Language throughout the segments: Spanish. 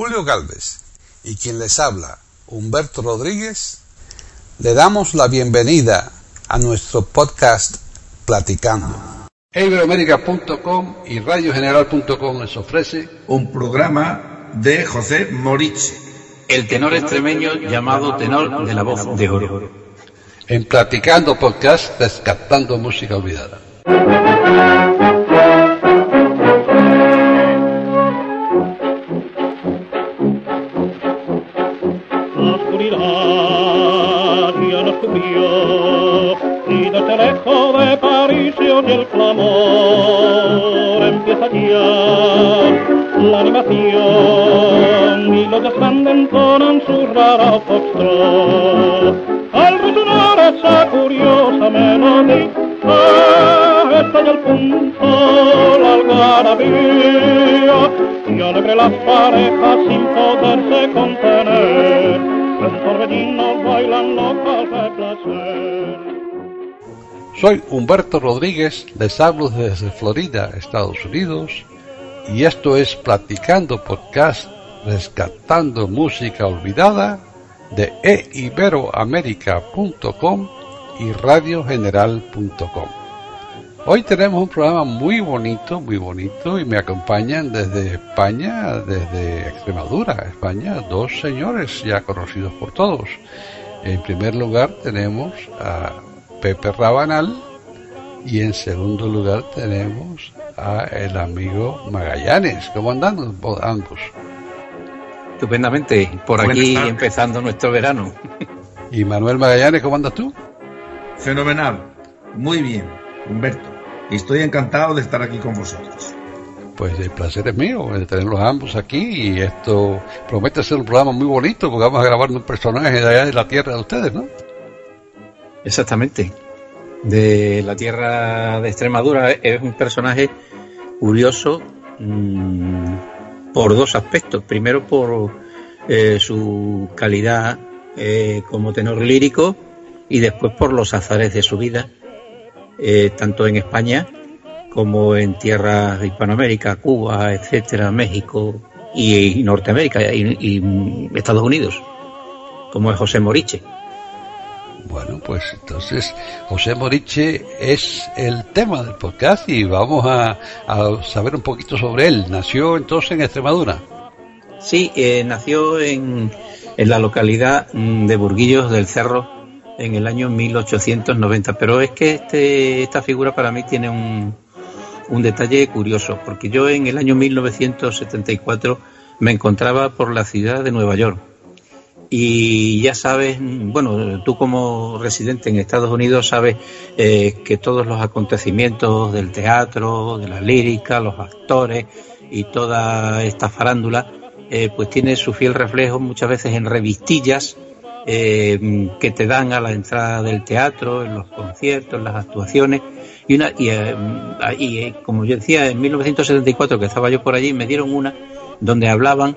Julio Galvez y quien les habla, Humberto Rodríguez, le damos la bienvenida a nuestro podcast Platicando. Iberoamérica.com y radiogeneral.com les ofrece un programa de José Moritz, el tenor extremeño llamado tenor de la voz de oro. En Platicando Podcast, rescatando música olvidada. La animación y los grandes entonan su rara foxtrot. Al resonar esa curiosa melodía, está ya el punto la algarabía y alegre las parejas sin poderse contener. En torbellinos Soy Humberto Rodríguez, les hablo desde Florida, Estados Unidos, y esto es Platicando Podcast, rescatando música olvidada de eiberoamerica.com y radiogeneral.com. Hoy tenemos un programa muy bonito, muy bonito, y me acompañan desde España, desde Extremadura, España, dos señores ya conocidos por todos. En primer lugar tenemos a Pepe Rabanal y en segundo lugar tenemos a el amigo Magallanes. ¿Cómo andan ambos? Estupendamente, por aquí empezando nuestro verano. ¿Y Manuel Magallanes, cómo andas tú? Fenomenal, muy bien, Humberto. Estoy encantado de estar aquí con vosotros. Pues el placer es mío de tenerlos ambos aquí y esto promete ser un programa muy bonito porque vamos a grabar un personaje de allá de la tierra de ustedes, ¿no? Exactamente. De la tierra de Extremadura es un personaje curioso mmm, por dos aspectos. Primero por eh, su calidad eh, como tenor lírico y después por los azares de su vida, eh, tanto en España como en tierras de Hispanoamérica, Cuba, etcétera, México y, y Norteamérica y, y Estados Unidos, como es José Moriche. Bueno, pues entonces José Moriche es el tema del podcast y vamos a, a saber un poquito sobre él. Nació entonces en Extremadura. Sí, eh, nació en, en, la localidad de Burguillos del Cerro en el año 1890, pero es que este, esta figura para mí tiene un, un detalle curioso, porque yo en el año 1974 me encontraba por la ciudad de Nueva York y ya sabes, bueno, tú como residente en Estados Unidos sabes eh, que todos los acontecimientos del teatro, de la lírica, los actores y toda esta farándula, eh, pues tiene su fiel reflejo muchas veces en revistillas eh, que te dan a la entrada del teatro, en los conciertos, en las actuaciones. Y, una, y, y como yo decía, en 1974 que estaba yo por allí, me dieron una donde hablaban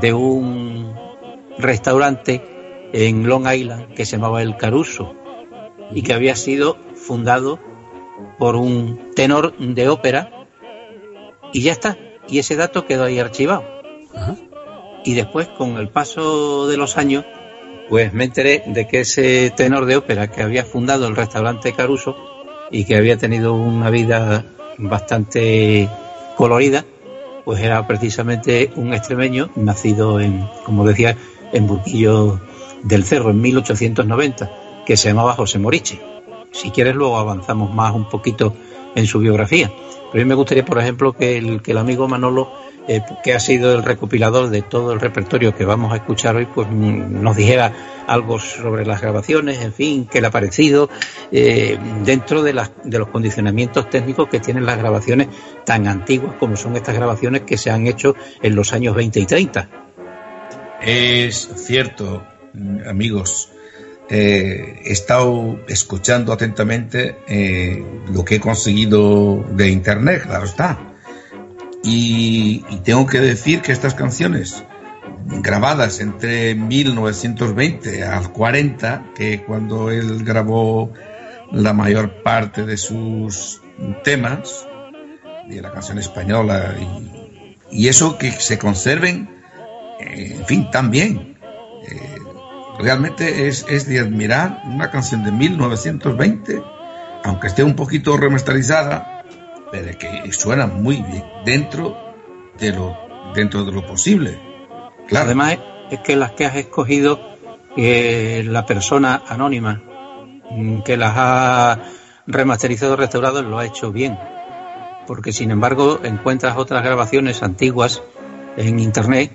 de un restaurante en Long Island que se llamaba El Caruso y que había sido fundado por un tenor de ópera y ya está. Y ese dato quedó ahí archivado. Ajá. Y después, con el paso de los años, pues me enteré de que ese tenor de ópera que había fundado el restaurante Caruso y que había tenido una vida bastante colorida, pues era precisamente un extremeño nacido en, como decía, en Burquillo del Cerro en 1890, que se llamaba José Moriche. Si quieres luego avanzamos más un poquito en su biografía. Pero a mí me gustaría, por ejemplo, que el, que el amigo Manolo, eh, que ha sido el recopilador de todo el repertorio que vamos a escuchar hoy, pues nos dijera algo sobre las grabaciones, en fin, qué le ha parecido, eh, dentro de, las, de los condicionamientos técnicos que tienen las grabaciones tan antiguas como son estas grabaciones que se han hecho en los años 20 y 30. Es cierto, amigos. Eh, he estado escuchando atentamente eh, lo que he conseguido de internet, claro está. Y, tengo que decir que estas canciones, grabadas entre 1920 al 40, que cuando él grabó la mayor parte de sus temas, de la canción española, y eso que se conserven en fin, también. Eh, realmente es, es, de admirar una canción de 1920, aunque esté un poquito remasterizada, pero que suena muy bien dentro de lo, dentro de lo posible. Claro. Además, es que las que has escogido, eh, la persona anónima mm, que las ha remasterizado, restaurado, lo ha hecho bien. Porque sin embargo encuentras otras grabaciones antiguas en internet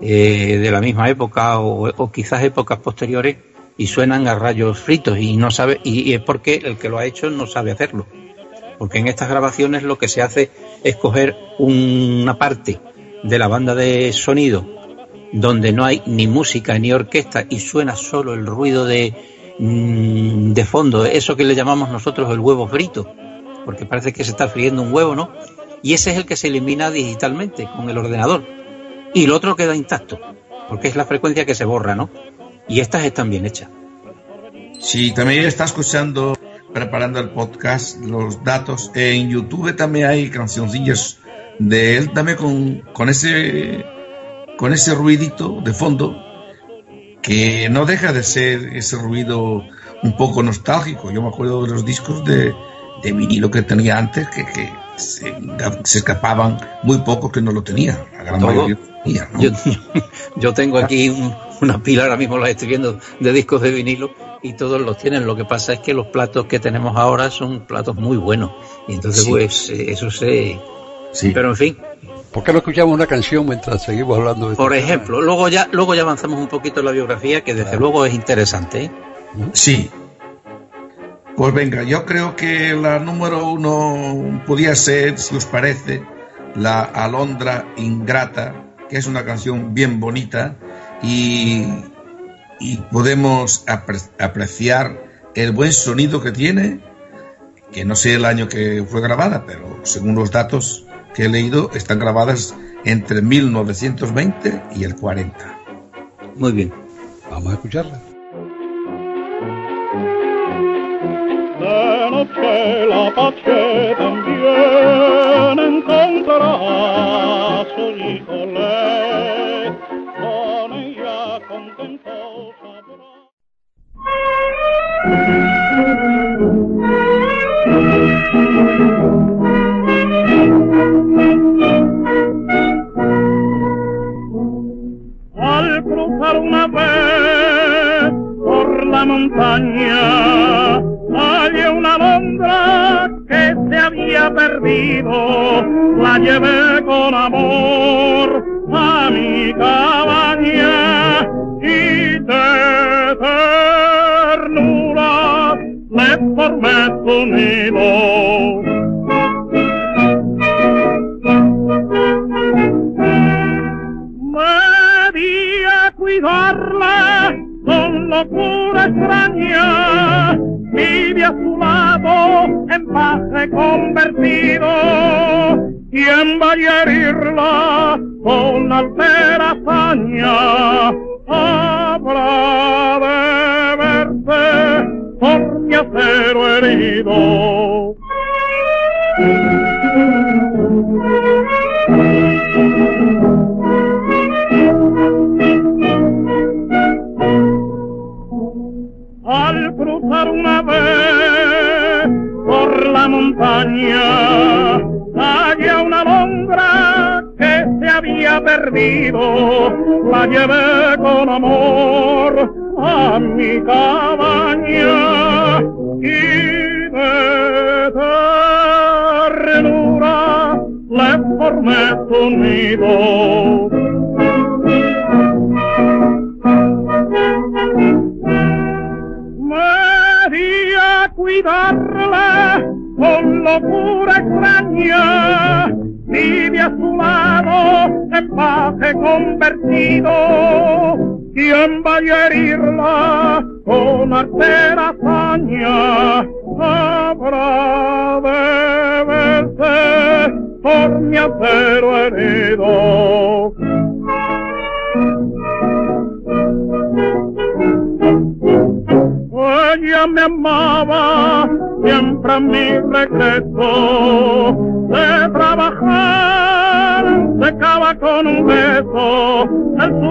eh, de la misma época o, quizás épocas posteriores y suenan a rayos fritos y no sabe y, es porque el que lo ha hecho no sabe hacerlo. Porque en estas grabaciones lo que se hace es coger una parte de la banda de sonido donde no hay ni música ni orquesta y suena solo el ruido de, mm, de fondo, eso que le llamamos nosotros el huevo frito, porque parece que se está friendo un huevo, ¿no? Y ese es el que se elimina digitalmente con el ordenador. Y el otro queda intacto, porque es la frecuencia que se borra, ¿no? Y estas están bien hechas. Sí, también está escuchando, preparando el podcast, los datos. En YouTube también hay cancioncillas de él, también con, con ese con ese ruidito de fondo que no deja de ser ese ruido un poco nostálgico. Yo me acuerdo de los discos de, de vinilo que tenía antes que, se, escapaban muy pocos que no lo tenía. yo, tengo aquí una pila, ahora mismo la estoy viendo, de discos de vinilo y todos los tienen. Lo que pasa es que los platos que tenemos ahora son platos muy buenos. Y entonces, pues, eso se. Sí. Pero en fin, ¿Por qué no escuchamos una canción mientras seguimos hablando de Por ejemplo, luego ya, luego ya avanzamos un poquito en la biografía, que desde luego es interesante. ¿eh? Sí. Pues venga, yo creo que la número uno podía ser, si os parece, la Alondra Ingrata, que es una canción bien bonita y, y podemos apreciar el buen sonido que tiene, que no sé el año que fue grabada, pero según los datos que he leído están grabadas entre 1920 y el 40. Muy bien. Vamos a escucharla. Noche la pache también encontrará su hijo con ella contento sabrá. Al cruzar una vez por la montaña, que se había perdido, la llevé con amor a mi cabaña y de ternura le formé su.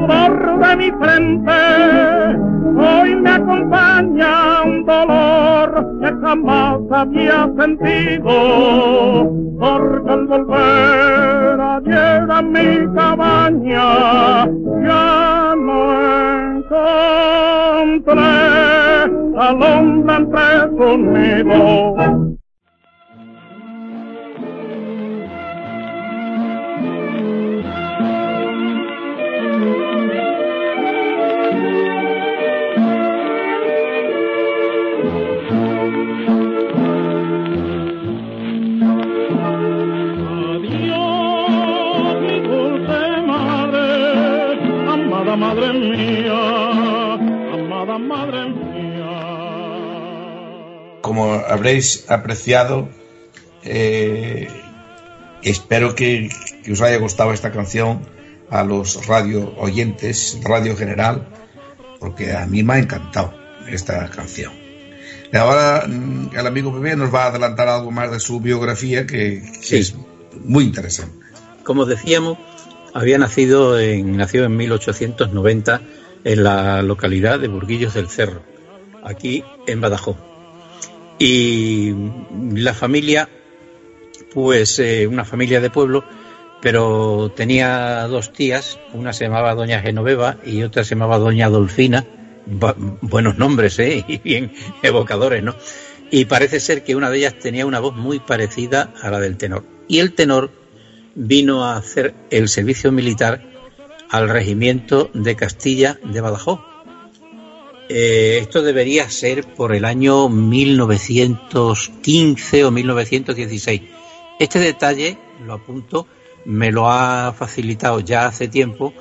Sudor de mi frente. Hoy me acompaña un dolor que jamás había sentido, porque al volver ayer a mi cabaña ya no encontré al hombre entre Como habréis apreciado, eh, espero que, que, os haya gustado esta canción a los radio oyentes, Radio General, porque a mí me ha encantado esta canción. Y ahora mm, el amigo Pepe nos va a adelantar algo más de su biografía que, que sí. es muy interesante. Como decíamos, había nacido en, nació en 1890 en la localidad de Burguillos del Cerro, aquí en Badajoz. Y la familia, pues eh, una familia de pueblo, pero tenía dos tías, una se llamaba Doña Genoveva y otra se llamaba Doña Dolfina, buenos nombres, ¿eh? Y bien evocadores, ¿no? Y parece ser que una de ellas tenía una voz muy parecida a la del tenor. Y el tenor vino a hacer el servicio militar al regimiento de Castilla de Badajoz. Eh, esto debería ser por el año 1915 o 1916. Este detalle, lo apunto, me lo ha facilitado ya hace tiempo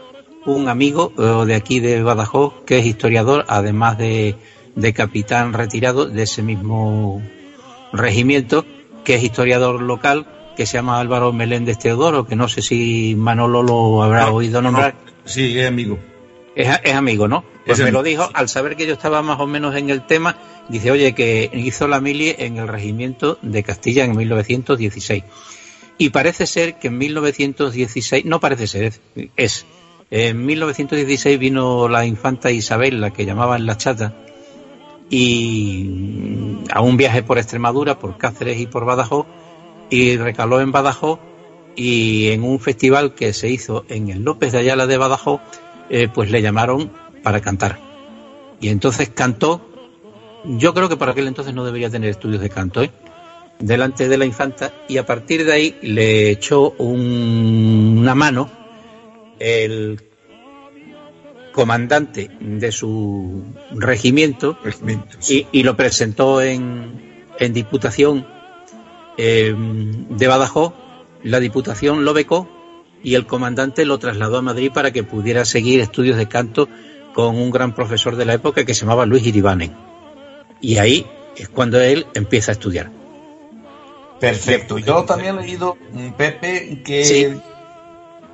un amigo eh, de aquí de Badajoz que es historiador, además de, de capitán retirado de ese mismo regimiento, que es historiador local que se llama Álvaro Meléndez Teodoro, que no sé si Manolo lo habrá no, oído nombrar. No, sí, es amigo. Es, es amigo, ¿no? Pues es me lo dijo al saber que yo estaba más o menos en el tema. Dice, oye, que hizo la mili en el regimiento de Castilla en 1916. Y parece ser que en 1916, no parece ser, es, es en 1916 vino la infanta Isabel, la que llamaban la chata, y a un viaje por Extremadura, por Cáceres y por Badajoz, y recaló en Badajoz y en un festival que se hizo en el López de Ayala de Badajoz, eh, pues le llamaron para cantar. Y entonces cantó, yo creo que para aquel entonces no debería tener estudios de canto, ¿eh? delante de la infanta, y a partir de ahí le echó un, una mano el comandante de su regimiento, y, y, lo presentó en, en diputación eh, de Badajoz, la Diputación lo becó y el comandante lo trasladó a Madrid para que pudiera seguir estudios de canto con un gran profesor de la época que se llamaba Luis Iribanen. Y ahí es cuando él empieza a estudiar. Perfecto. Yo también he leído, Pepe, que sí.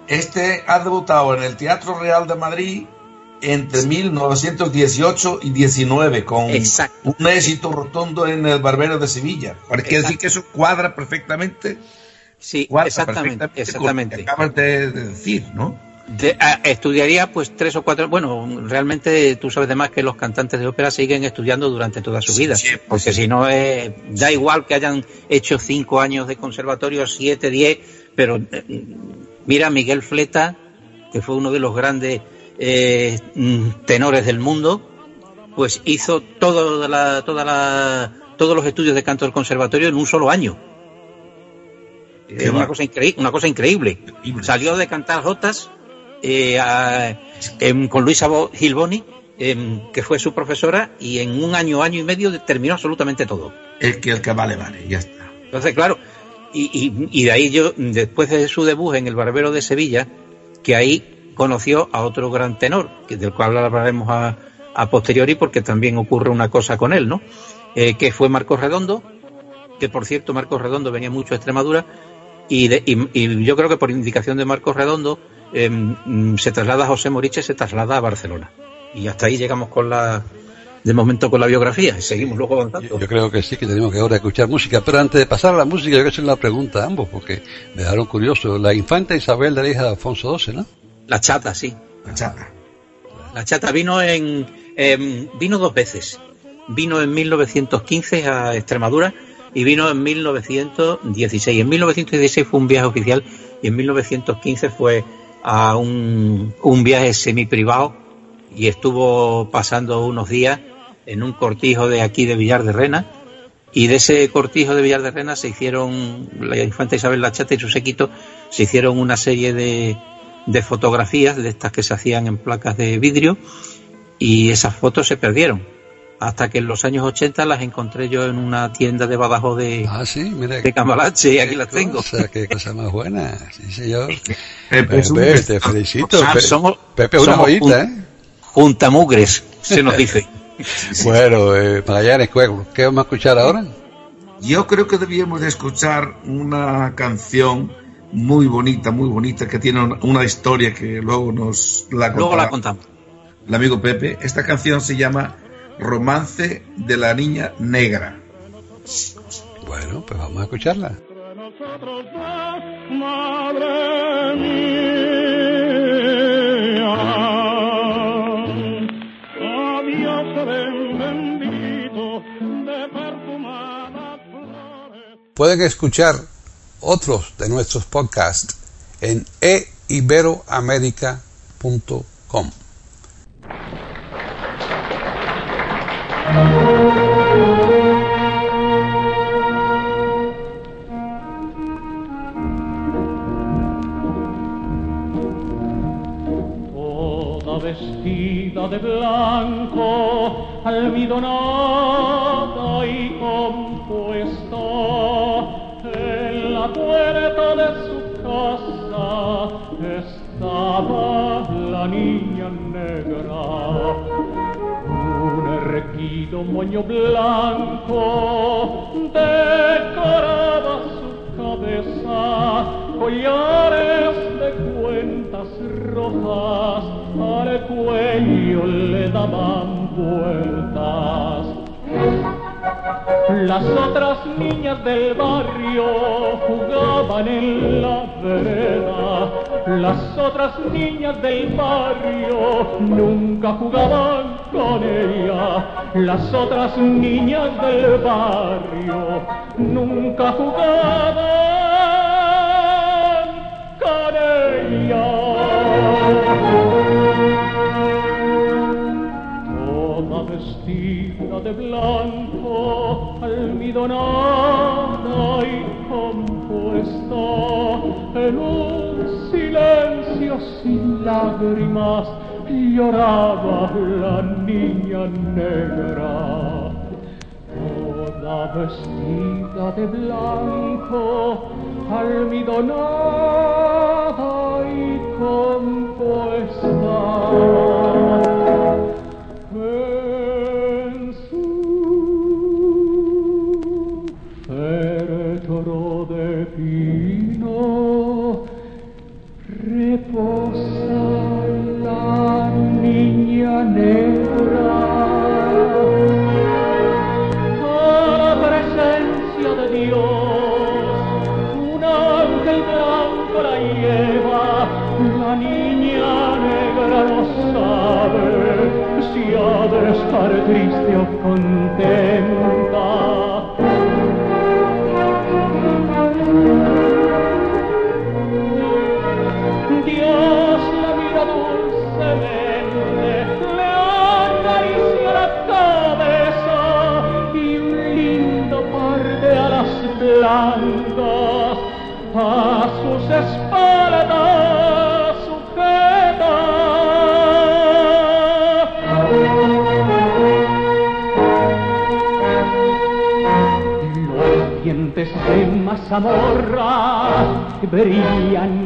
este ha debutado en el Teatro Real de Madrid entre 1918 y 19 con Exacto. un éxito rotundo en el Barbero de Sevilla. Quiere decir que eso cuadra perfectamente. Sí, exactamente. Exactamente. Con lo que acabas de, de decir, ¿no? De, a, estudiaría pues tres o cuatro. Bueno, realmente tú sabes de más que los cantantes de ópera siguen estudiando durante toda su vida. Sí, porque sí. si no, eh, da igual que hayan hecho cinco años de conservatorio, siete, diez, pero eh, mira, Miguel Fleta, que fue uno de los grandes eh, tenores del mundo, pues hizo toda la, toda la, todos los estudios de canto del conservatorio en un solo año. Es una cosa, increíble, una cosa increíble. Salió de cantar jotas eh, a, en, con Luisa Gilboni, en, que fue su profesora, y en un año, año y medio terminó absolutamente todo. El que, el que vale, vale, ya está. Entonces, claro, y, y, y de ahí yo, después de su debut en El Barbero de Sevilla, que ahí conoció a otro gran tenor, que del cual hablaremos a, a posteriori porque también ocurre una cosa con él, ¿no? Eh, que fue Marcos Redondo, que por cierto Marcos Redondo venía mucho a Extremadura y, de, y, y yo creo que por indicación de Marcos Redondo eh, se traslada a José Moriche, se traslada a Barcelona. Y hasta ahí llegamos con la, de momento con la biografía y seguimos luego avanzando. Yo, yo, creo que sí, que tenemos que ahora escuchar música, pero antes de pasar a la música, yo quiero hacer una pregunta a ambos, porque me dejaron curioso. La infanta Isabel de la hija de Alfonso XII, ¿no? La chata, sí. La chata. La chata vino en, vino dos veces. Vino en 1915 a Extremadura y vino en 1916. En 1916 fue un viaje oficial y en 1915 fue a un, un viaje semi privado y estuvo pasando unos días en un cortijo de aquí de Villar de Rena y de ese cortijo de Villar de Rena se hicieron, la infanta Isabel La Chata y su séquito, se hicieron una serie de, de fotografías de estas que se hacían en placas de vidrio y esas fotos se perdieron hasta que en los años 80 las encontré yo en una tienda de Badajoz de, ah, sí, mira, de Cambalache y aquí las tengo. O sea, qué cosa más buena. Sí, señor. Pepe, te felicito. somos, Pepe una joyita, ¿eh? Juntamugres, se nos dice. bueno, eh, Magallanes, ¿qué vamos a escuchar ahora? Yo creo que debíamos de escuchar una canción muy bonita, muy bonita, que tiene una historia que luego nos la Luego la contamos. El amigo Pepe. Esta canción se llama Romance de la Niña Negra. Bueno, pues vamos a escucharla. Pueden escuchar otros de nuestros podcasts en eiberoamerica.com. vestida de blanco, almidonada y compuesta, en la puerta de su casa estaba la niña negra erguido moño blanco decoraba su cabeza, collares de cuentas rojas al cuello le daban vueltas. Las otras niñas del barrio jugaban en la vereda. Las otras niñas del barrio nunca jugaban con ella. Las otras niñas del barrio nunca jugaban con ella. Vestida de blanco, almidonada y compuesta en un silencio sin lágrimas lloraba la niña negra, toda vestida de blanco, almidonada y compuesta. Triste o contenta. Dios la mira dulcemente, le acaricia la cabeza y un lindo par de alas blancas a sus espaldas de mazamorra brillan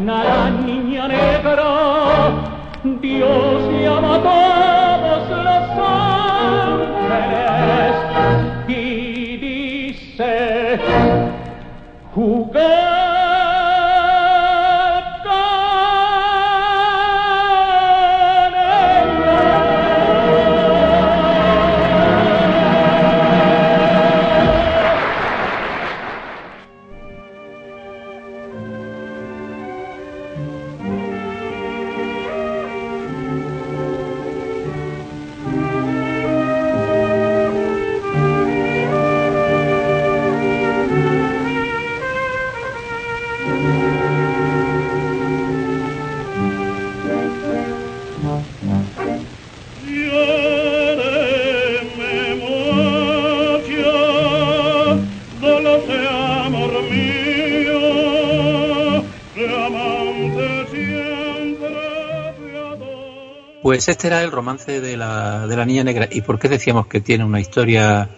Pues este era el romance de la, de la Niña Negra. ¿Y por qué decíamos que tiene una historia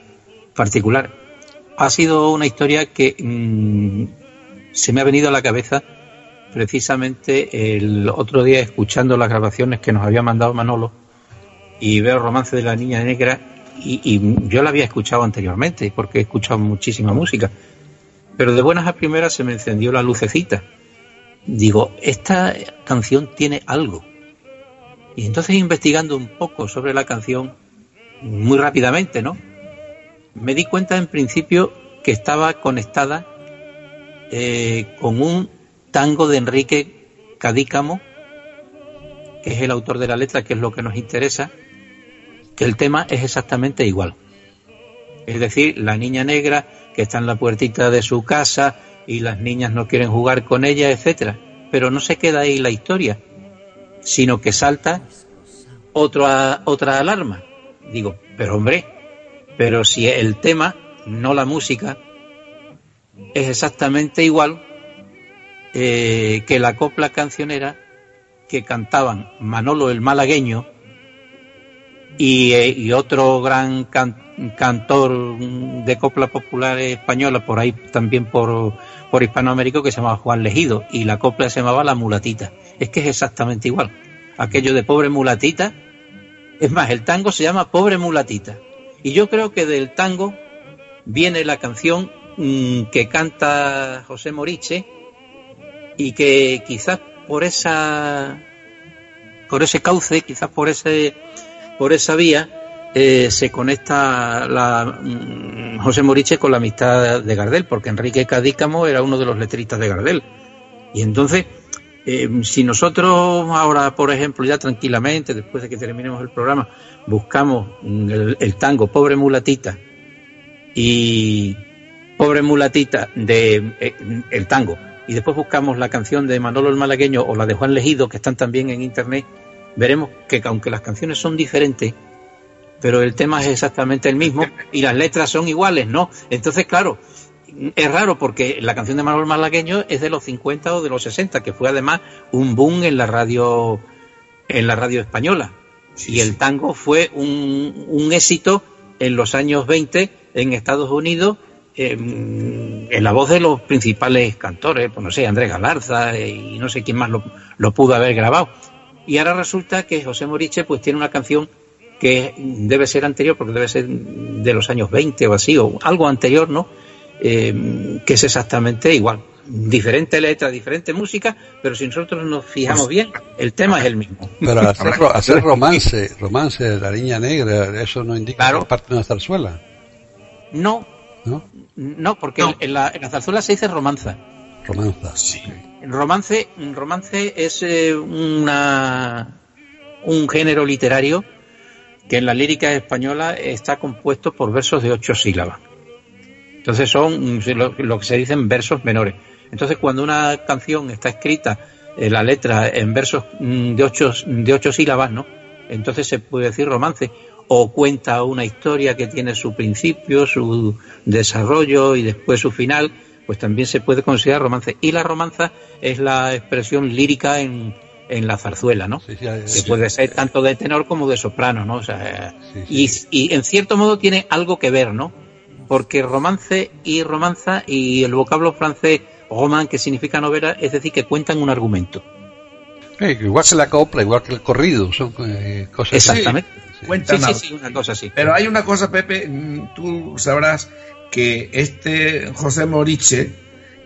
particular? Ha sido una historia que mm, se me ha venido a la cabeza precisamente el otro día escuchando las grabaciones que nos había mandado Manolo y veo el romance de la Niña Negra y, y yo la había escuchado anteriormente porque he escuchado muchísima música. Pero de buenas a primeras se me encendió la lucecita. Digo, esta canción tiene algo y entonces investigando un poco sobre la canción, muy rápidamente, ¿no? Me di cuenta en principio que estaba conectada eh, con un tango de Enrique Cadícamo, que es el autor de la letra, que es lo que nos interesa, que el tema es exactamente igual. Es decir, la niña negra que está en la puertita de su casa y las niñas no quieren jugar con ella, etcétera. Pero no se queda ahí la historia, sino que salta otra, otra alarma. Digo, pero hombre, pero si el tema, no la música, es exactamente igual eh, que la copla cancionera que cantaban Manolo el Malagueño y, eh, otro gran cantor de copla popular española, por ahí también por, por Hispanoamérica, que se llamaba Juan Legido, y la copla se llamaba La Mulatita es que es exactamente igual. Aquello de pobre mulatita. Es más, el tango se llama Pobre mulatita. Y yo creo que del tango viene la canción mm, que canta José Moriche y que quizás por esa por ese cauce, quizás por ese por esa vía eh, se conecta la, mm, José Moriche con la amistad de Gardel, porque Enrique Cadícamo era uno de los letristas de Gardel. Y entonces eh, si nosotros ahora, por ejemplo, ya tranquilamente, después de que terminemos el programa, buscamos el, tango Pobre Mulatita y Pobre Mulatita de eh, el tango, y después buscamos la canción de Manolo el Malagueño o la de Juan Legido, que están también en internet, veremos que aunque las canciones son diferentes, pero el tema es exactamente el mismo y las letras son iguales, ¿no? Entonces, claro, es raro porque la canción de Manuel Malagueño es de los 50 o de los 60, que fue además un boom en la radio en la radio española. y el tango fue un, éxito en los años 20 en Estados Unidos en la voz de los principales cantores, pues no sé, Andrés Galarza eh, y no sé quién más lo, lo, pudo haber grabado. Y ahora resulta que José Moriche pues tiene una canción que debe ser anterior, porque debe ser de los años 20 o así, o algo anterior, ¿no? Eh, que es exactamente igual. Diferente letra, diferente música, pero si nosotros nos fijamos pues, bien, el tema es el mismo. Pero hacer, romance, romance de la niña negra, eso no indica que es parte de una zarzuela. No, no, porque En, la, zarzuela se dice romanza. Romanza, sí. Romance, romance es eh, una, un género literario que en la lírica española está compuesto por versos de ocho sílabas. Entonces son lo, que se dicen versos menores. Entonces cuando una canción está escrita, eh, la letra en versos mm, de ocho, de ocho sílabas, ¿no? Entonces se puede decir romance o cuenta una historia que tiene su principio, su desarrollo y después su final, pues también se puede considerar romance. Y la romanza es la expresión lírica en, en la zarzuela, ¿no? que puede ser tanto de tenor como de soprano, ¿no? O sea, y, y, en cierto modo tiene algo que ver, ¿no? porque romance y romanza y el vocablo francés roman, que significa novela, es decir, que cuentan un argumento. igual que la copla, igual que el corrido, son eh, cosas Exactamente. Sí, sí, sí, una cosa así. Pero hay una cosa, Pepe, mm, tú sabrás que este José Moriche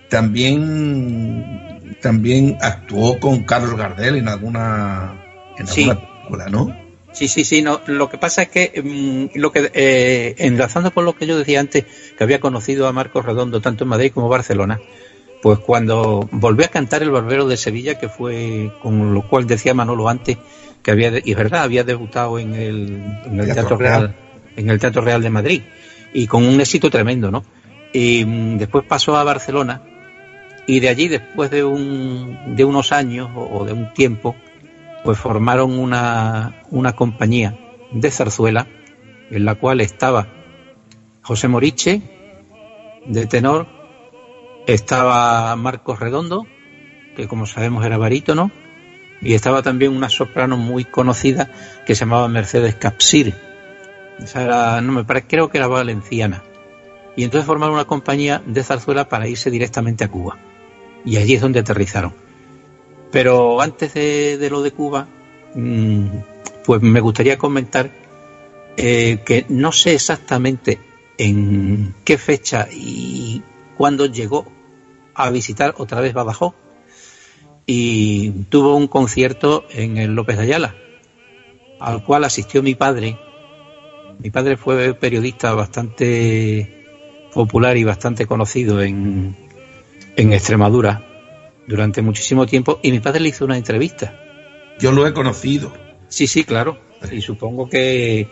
también, también actuó con Carlos Gardel en alguna, en alguna película, ¿no? Sí, sí, sí. No, lo que pasa es que, mm, lo que eh, enlazando con lo que yo decía antes, que había conocido a Marcos Redondo tanto en Madrid como en Barcelona, pues cuando volvió a cantar El Barbero de Sevilla, que fue con lo cual decía Manolo antes, que había, y es verdad, había debutado en el, en el Teatro, Real, en el Teatro Real de Madrid, y con un éxito tremendo, ¿no? Y mm, después pasó a Barcelona, y de allí, después de, un, de unos años o de un tiempo, pues formaron una, una compañía de zarzuela en la cual estaba José Moriche, de tenor, estaba Marcos Redondo, que como sabemos era barítono, y estaba también una soprano muy conocida que se llamaba Mercedes Capsir. Esa era, no me parece, creo que era valenciana. Y entonces formaron una compañía de zarzuela para irse directamente a Cuba. Y allí es donde aterrizaron. Pero antes de, lo de Cuba, mm, pues me gustaría comentar eh, que no sé exactamente en qué fecha y cuándo llegó a visitar otra vez Badajoz y tuvo un concierto en el López de Ayala, al cual asistió mi padre. Mi padre fue periodista bastante popular y bastante conocido en, en Extremadura durante muchísimo tiempo y mi padre le hizo una entrevista. Yo lo he conocido. Sí, sí, claro. Y supongo que,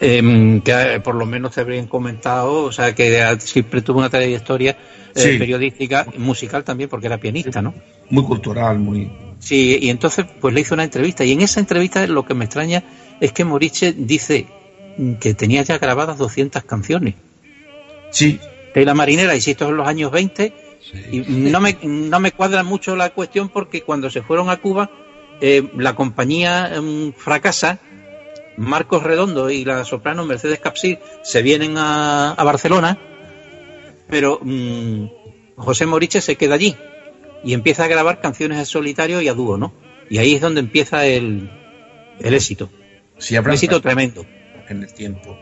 em, que por lo menos te habrían comentado, o sea, que siempre tuvo una trayectoria eh, periodística, musical también, porque era pianista, ¿no? Muy cultural, muy... Sí, y entonces pues le hizo una entrevista y en esa entrevista lo que me extraña es que Moriche dice que tenía ya grabadas 200 canciones. Sí. De la marinera, y si esto es en los años 20, y no me, no me cuadra mucho la cuestión porque cuando se fueron a Cuba, eh, la compañía em, fracasa, Marcos Redondo y la soprano Mercedes Capsir se vienen a, a Barcelona pero mm, José Moriche se queda allí y empieza a grabar canciones en solitario y a dúo, ¿no? Y ahí es donde empieza el, el éxito. un éxito tremendo. En el tiempo.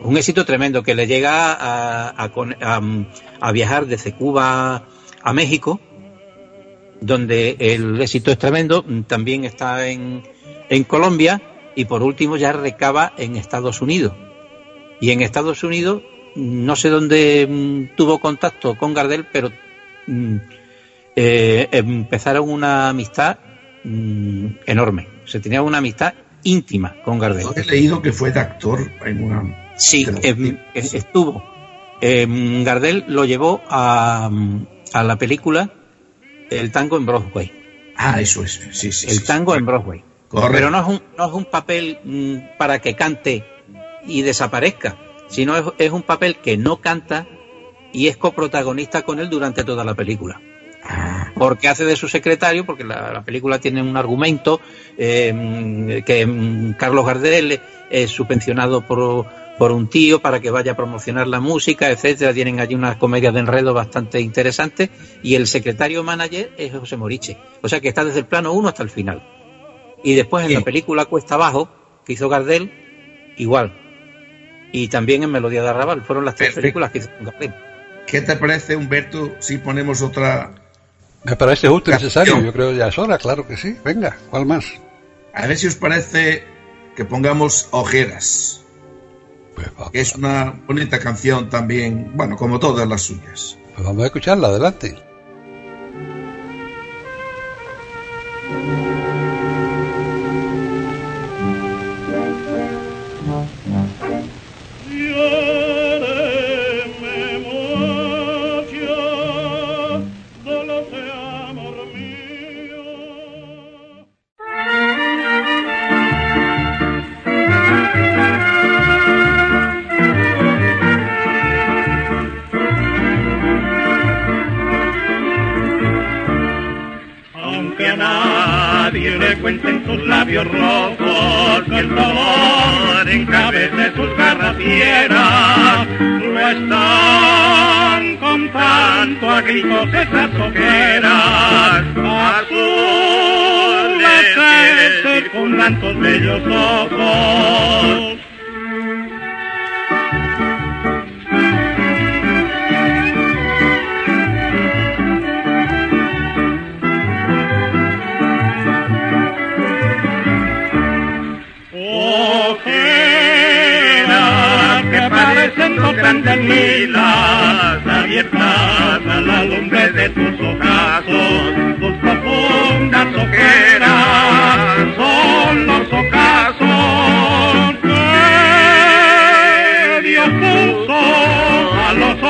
Un éxito tremendo que le llega a, a, viajar desde Cuba a México, donde el éxito es tremendo. También está en, en Colombia y por último ya recaba en Estados Unidos. Y en Estados Unidos no sé dónde mm, tuvo contacto con Gardel, pero mm, eh, empezaron una amistad mm, enorme. Se tenía una amistad íntima con Gardel. he leído que fue de actor en una. Sí, estuvo. Em, Gardel lo llevó a, la película El tango en Broadway. Ah, eso es. Sí, sí, el tango en Broadway. Pero no es, un, no es un papel para que cante y desaparezca sino es, un papel que no canta y es coprotagonista con él durante toda la película. Porque hace de su secretario, porque la, película tiene un argumento em, que em, Carlos Gardel es subvencionado por, por un tío para que vaya a promocionar la música, etcétera. Tienen allí unas comedias de enredo bastante interesantes y el secretario manager es José Moriche. O sea que está desde el plano 1 hasta el final. Y después en la película Cuesta Abajo, que hizo Gardel, igual, y también en Melodía de Arrabal. Fueron las tres películas que hizo ¿Qué te parece, Humberto, si ponemos otra? Me parece justo y necesario, yo creo ya es hora, claro que sí. Venga, ¿cuál más? A ver si os parece que pongamos Ojeras. Es una bonita canción también, bueno, como todas las suyas. Pues vamos a escucharla, adelante.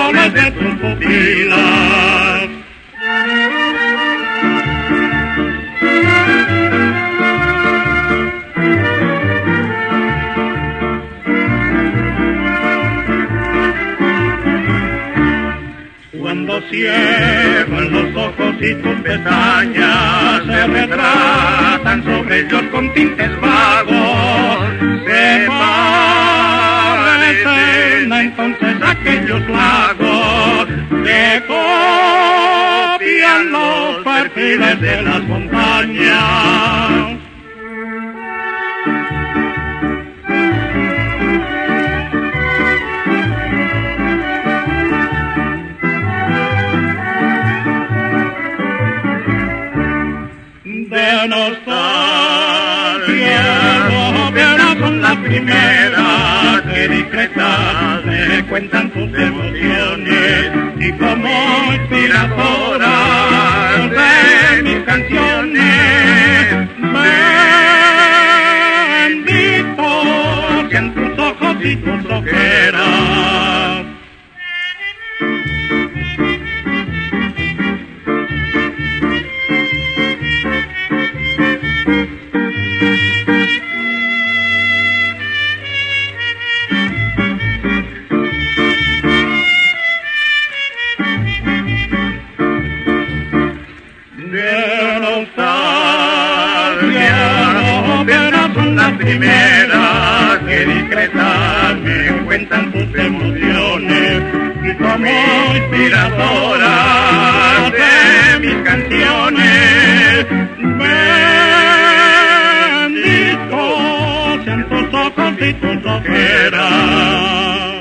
aromas de tus pupilas. Cuando cierran los ojos y tus pestañas se retratan sobre ellos con tintes vagos aquellos lagos que copian los perfiles de las montañas. de nostalgia, apenas son las primeras que discretas me cuentan sus emociones y como inspiradoras de mis canciones. Bendito sean tus ojos y tus ojeras. Me cuentan sus emociones y como inspiradoras de mis canciones. Bendito sean tus ojos y tus ojeras.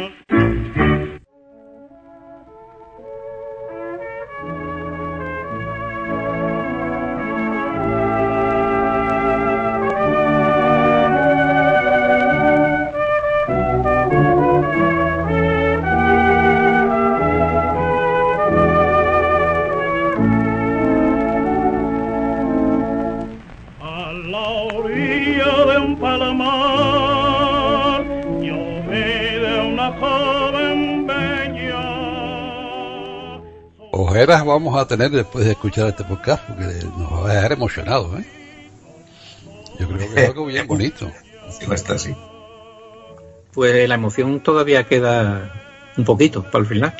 Vamos a tener después de escuchar este podcast, porque nos va a dejar emocionados, ¿eh? Yo creo que es algo bien bonito. Sí, va a estar así. Pues la emoción todavía queda un poquito para el final.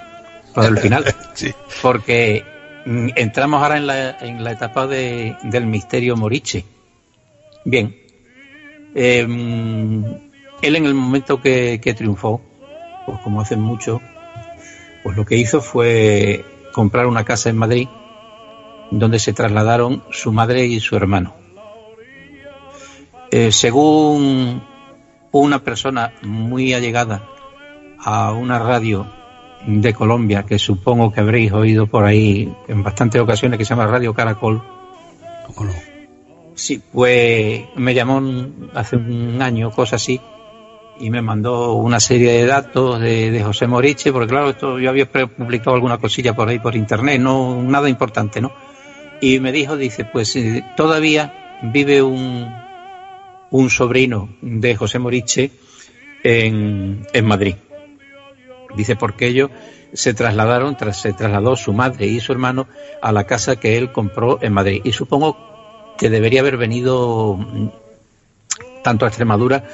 Para el final. Sí. Porque mm, entramos ahora en la, en la etapa de- del misterio Moriche. Bien. Eh, mm, él en el momento que, que triunfó, pues como hacen mucho, pues lo que hizo fue comprar una casa en Madrid donde se trasladaron su madre y su hermano. Eh, según una persona muy allegada a una radio de Colombia que supongo que habréis oído por ahí en bastantes ocasiones que se llama Radio Caracol. ¿Cómo no? Sí, pues me llamó hace un año, cosa así, y me mandó una serie de datos de, de José Moriche, porque claro, esto yo había publicado alguna cosilla por ahí por internet, no nada importante, ¿no? Y me dijo, dice, pues eh, todavía vive un, un sobrino de José Moriche en, en Madrid. Dice, porque ellos se trasladaron, tras, se trasladó su madre y su hermano a la casa que él compró en Madrid. Y supongo que debería haber venido mm, tanto a Extremadura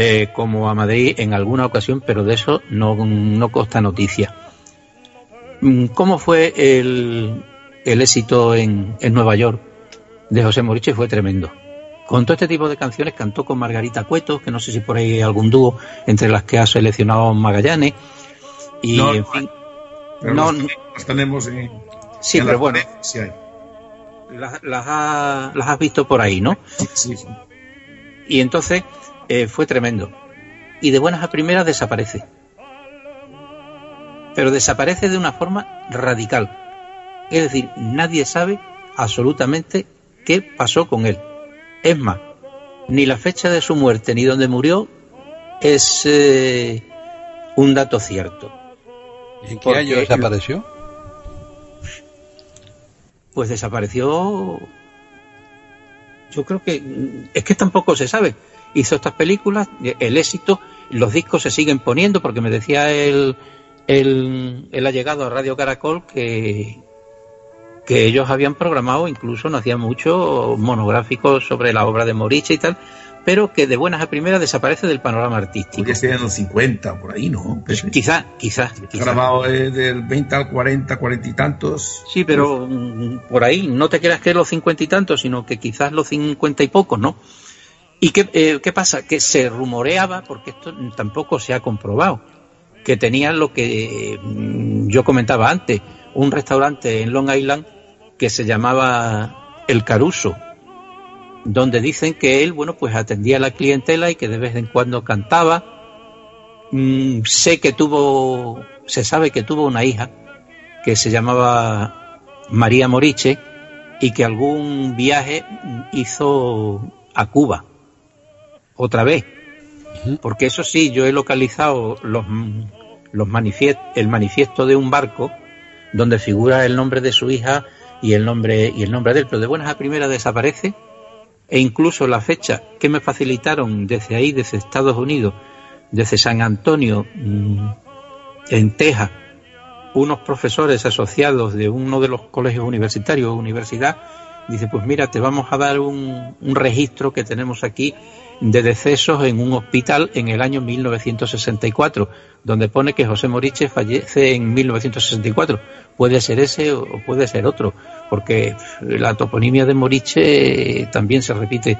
eh, como a Madrid en alguna ocasión, pero de eso no, no consta noticia. Mm, ¿Cómo fue el, el éxito en, en Nueva York de José Moriche? Fue tremendo. Con todo este tipo de canciones cantó con Margarita Cueto, que no sé si por ahí hay algún dúo entre las que ha seleccionado Magallanes. Y, No, en no fin, Pero no, los tenemos en, sí, en pero bueno, hay. las, las, ha- las has visto por ahí, ¿no? Sí, sí. Y entonces eh, fue tremendo. Y de buenas a primeras desaparece. Pero desaparece de una forma radical. Es decir, nadie sabe absolutamente qué pasó con él. Es más, ni la fecha de su muerte ni dónde murió es eh, un dato cierto. ¿Y en qué Porque- año desapareció? Pues desapareció. Yo creo que es que tampoco se sabe. Hizo estas películas, eh, el éxito, los discos se siguen poniendo, porque me decía el, el, el allegado a Radio Caracol que, que ellos habían programado, incluso no hacían mucho monográficos sobre la obra de Moriche y tal, pero que de buenas a primeras desaparece del panorama artístico. Podría ser en los 50, por ahí, ¿no? Pepe? Quizá, quizá, quizá. Grabado eh, del 20 al 40, 40 y tantos. Sí, pero mm, por ahí, no te creas que es los cincuenta y tantos, sino que quizás los cincuenta y pocos, ¿no? ¿Y qué, eh, qué pasa? Que se rumoreaba, porque esto tampoco se ha comprobado, que tenían lo que mm, yo comentaba antes, un restaurante en Long Island que se llamaba El Caruso, donde dicen que él, bueno, pues atendía a la clientela y que de vez en cuando cantaba. Mm, sé que tuvo, se sabe que tuvo una hija que se llamaba María Moriche y que algún viaje hizo a Cuba otra vez. Porque eso sí, yo he localizado los, los manifiest, el manifiesto de un barco donde figura el nombre de su hija y el nombre y el nombre de él, pero de buenas a primeras desaparece e incluso la fecha que me facilitaron desde ahí, desde Estados Unidos, desde San Antonio, mm, en Texas, unos profesores asociados de uno de los colegios universitarios o universidad, dice, pues mira, te vamos a dar un, un registro que tenemos aquí de decesos en un hospital en el año 1964, donde pone que José Moriche fallece en 1964. Puede ser ese o puede ser otro, porque la toponimia de Moriche eh, también se repite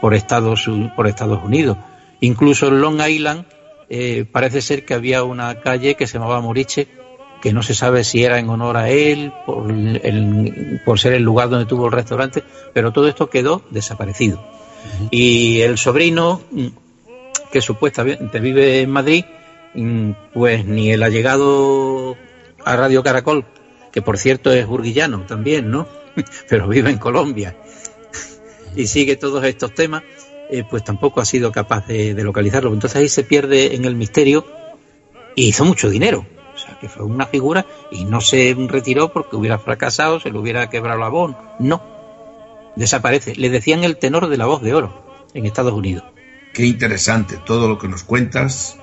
por Estados, por Estados Unidos. Incluso en Long Island eh, parece ser que había una calle que se llamaba Moriche, que no se sabe si era en honor a él, por, ser el lugar donde tuvo el restaurante, pero todo esto quedó desaparecido. Y el sobrino, que supuestamente vive en Madrid, mm, pues ni el allegado a Radio Caracol, que por cierto es burguillano también, ¿no? Pero vive en Colombia y sigue todos estos temas, eh, pues tampoco ha sido capaz de, de localizarlo. Entonces ahí se pierde en el misterio y hizo mucho dinero. O sea, que fue una figura y no se retiró porque hubiera fracasado, se le hubiera quebrado la voz. No, desaparece. Le decían el tenor de la voz de oro en Estados Unidos. Qué interesante todo lo que nos cuentas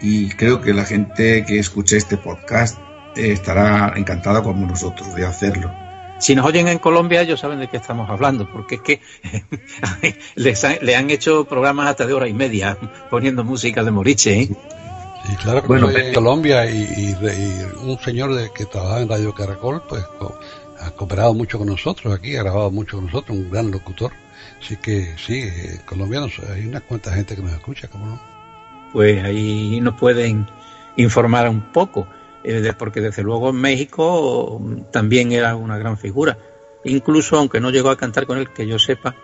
y creo que la gente que escuche este podcast eh, estará encantada como nosotros de hacerlo. Si nos oyen en Colombia, ellos saben de qué estamos hablando, porque es que les han- le han hecho programas hasta de hora y media poniendo música de Moriche. ¿eh? Sí, claro que Bueno, en. Colombia y, y- y un señor de, que trabajaba en Radio Caracol, pues ha cooperado mucho con nosotros aquí, ha grabado mucho con nosotros, un gran locutor. Así que sí, eh, colombianos, hay una cuanta gente que nos escucha, ¿cómo no? Pues ahí nos pueden informar un poco, eh, porque desde luego en México mm, también era una gran figura. Incluso, aunque no llegó a cantar con él, que yo sepa,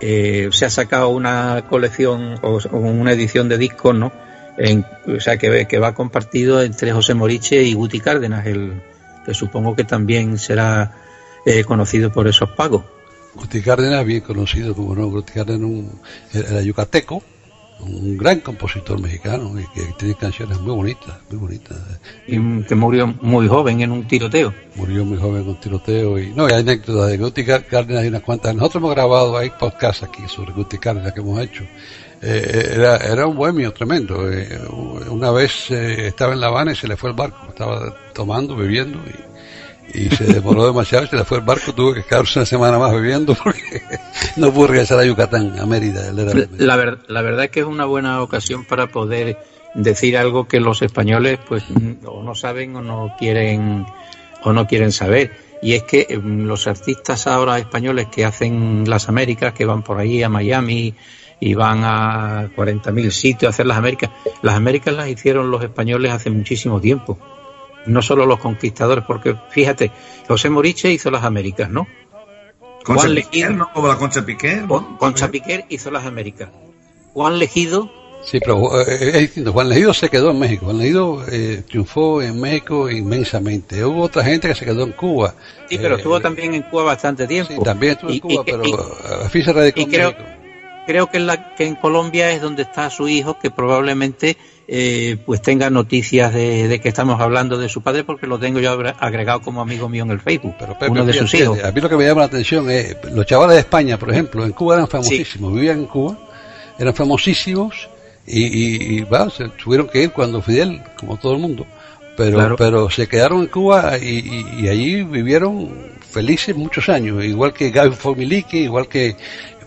eh, se ha sacado una colección o, o una edición de discos, ¿no? En- o sea, que, que va compartido entre José Moriche y Guti Cárdenas, el, que supongo que también será eh, conocido por esos pagos. Guti Cárdenas, bien conocido como no, Guti Cárdenas un- era yucateco, un gran compositor mexicano y que tiene canciones muy bonitas, muy bonitas. y que murió muy joven en un tiroteo. Murió muy joven con tiroteo y no, hay anécdotas de Guti Cá- Cárdenas y unas cuantas. Nosotros hemos grabado, hay podcasts aquí sobre Guti Cárdenas que hemos hecho. Eh, era, era un bohemio tremendo. Eh, una vez eh, estaba en La Habana y se le fue el barco. Estaba tomando, bebiendo y, se demoró demasiado. Se le fue el barco. Tuvo que quedarse una semana más bebiendo porque no pudo regresar a Yucatán, a Mérida. Él era. La, ver- la verdad es que es una buena ocasión para poder decir algo que los españoles pues mm, o no saben o no quieren o no quieren saber y es que mm, los artistas ahora españoles que hacen las Américas que van por ahí a Miami y van a 40.000 sitios a hacer las Américas las Américas las hicieron los españoles hace muchísimo tiempo no solo los conquistadores porque fíjate José Moriche hizo las Américas ¿no? Concha Juan Piquer, Leguín. ¿no? Como la Concha Piquer. Concha Piquer hizo las Américas Juan Legido Sí, pero eh, es distinto. Juan Legido se quedó en México. Juan Legido eh, triunfó en México inmensamente. Hubo otra gente que se quedó en Cuba. Sí, pero Eh, estuvo también en Cuba bastante tiempo. Sí, también estuvo en Y- Cuba, y- pero y- al fin se radicó y en creo- México. creo que en, la, que en Colombia es donde está su hijo, que probablemente eh, pues tenga noticias de, de que estamos hablando de su padre, porque lo tengo yo agre- agregado como amigo mío en el Facebook, Pero Pepe, uno de sus fíjate, hijos. A mí lo que me llama la atención es, los chavales de España, por ejemplo, en Cuba eran famosísimos, vivían en Cuba, eran famosísimos y, y, y, se tuvieron que ir cuando Fidel, como todo el mundo, pero, Claro. pero se quedaron en Cuba y, y- y allí vivieron felices muchos años, igual que Gaby Fomilique, igual que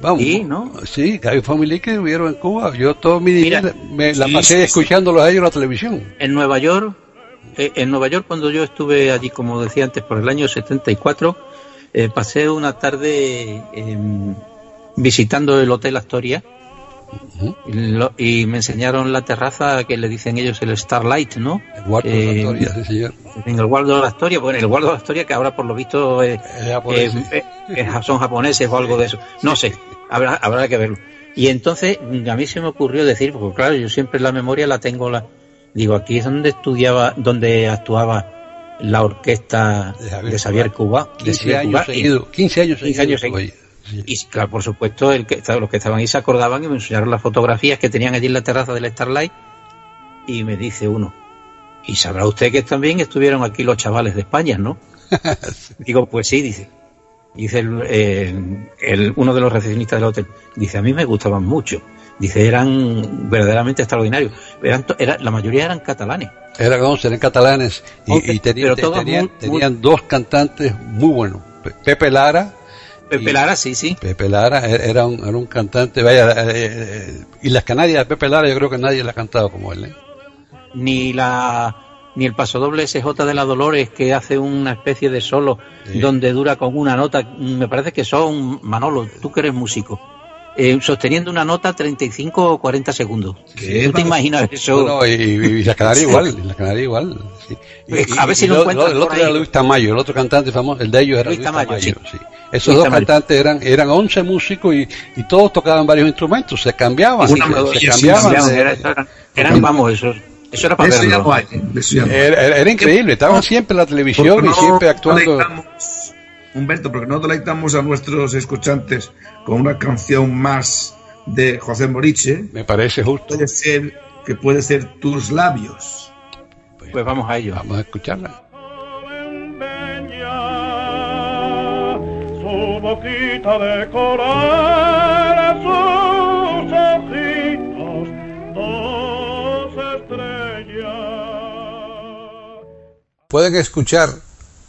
vamos, Sí, ¿no? sí, Gaby vivieron en Cuba. Yo toda mi Mira, vida me la sí, pasé sí, sí. escuchándolos a ellos en la televisión. En Nueva York, eh, en Nueva York cuando yo estuve allí, como decía antes, por el año 74, eh, pasé una tarde em, visitando el Hotel Astoria Ujú. y, lo- y me enseñaron la terraza que le dicen ellos el Starlight, ¿no? El Guardo Eh, de la Historia, sí, señor. En el Guardo de la Astoria, bueno, el Guardo de la Astoria que ahora por lo visto eh, Es japonés, eh, sí. son japoneses o algo de eso. No sé, habrá, habrá que verlo. Y entonces a mí se me ocurrió decir, porque claro, yo siempre la memoria la tengo, la digo, aquí es donde estudiaba, donde actuaba la orquesta De Javier de Xavier Cuba. de 15 Xavier años seguidos, 15 años 15 seguidos. Sí. y claro, por supuesto, el que, los que estaban ahí se acordaban y me enseñaron las fotografías que tenían allí en la terraza del Starlight. Y me dice uno, y sabrá usted que también estuvieron aquí los chavales de España, ¿no? Digo, pues sí, dice. Dice el, eh, el- uno de los recepcionistas del hotel. Dice, a mí me gustaban mucho. Dice, eran verdaderamente extraordinarios. Eran, era, la mayoría eran catalanes. Eran 11, eran catalanes y, tenían, tenían, muy- dos cantantes muy buenos. Pe- Pepe Lara, Pepe Lara, sí, sí. Pepe Lara e- era un, era un cantante, vaya, eh, eh, y las Canarias de Pepe Lara yo creo que nadie la ha cantado como él. ¿eh? Ni la ni el pasodoble SJ de la Dolores que hace una especie de solo Sí. donde dura con una nota. Me parece que son, Manolo, tú que eres músico. Eh, sosteniendo una nota 35 o 40 segundos. ¿Qué ¿Tú te imaginas eso? No, no, y, y las Canarias igual, las Canarias igual. sí. Y- A ver si y lo encuentras El otro era. Luis Tamayo, el otro cantante famoso, el de ellos era Luis Luis, Tamayo, Tamayo. sí. sí. Esos Luis dos Tamayo. cantantes eran eran 11 músicos y, y todos tocaban varios instrumentos, se cambiaban, Una se- se, cambiaban. era- eran, eran, vamos, eso, eso era para Eso ya verlo. no hay, eso ya no hay. era, era- era increíble, estaban siempre en la televisión Porque y no siempre actuando. deleitamos, Humberto, porque no deleitamos a nuestros escuchantes con una canción más de José Moriche, Me parece justo. puede ser que puede ser tus labios. Pues vamos a ello. Vamos a escucharla. su boquita de coral, sus ojitos, dos estrellas. Pueden escuchar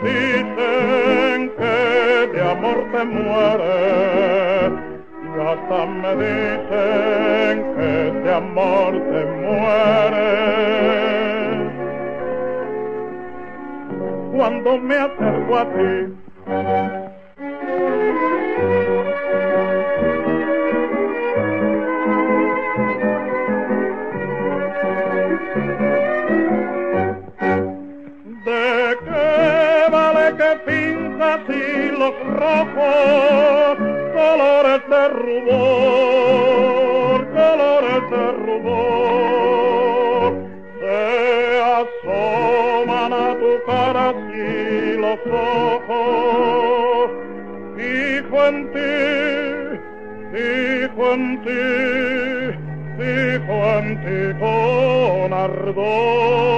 me dicen que de amor te mueres. Y hasta me dicen que de amor te mueres cuando me acerco a ti. Pintas los rojos colores de rubor, colores de rubor? Se asoman a tu cara así los ojos, fijo en ti, fijo en ti, fijo en ti con ardor,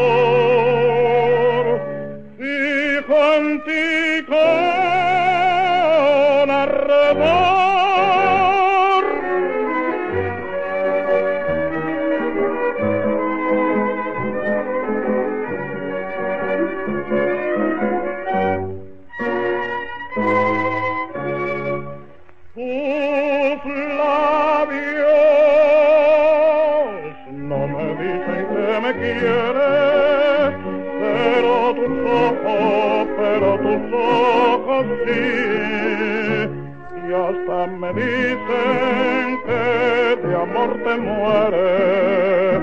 amor te mueres.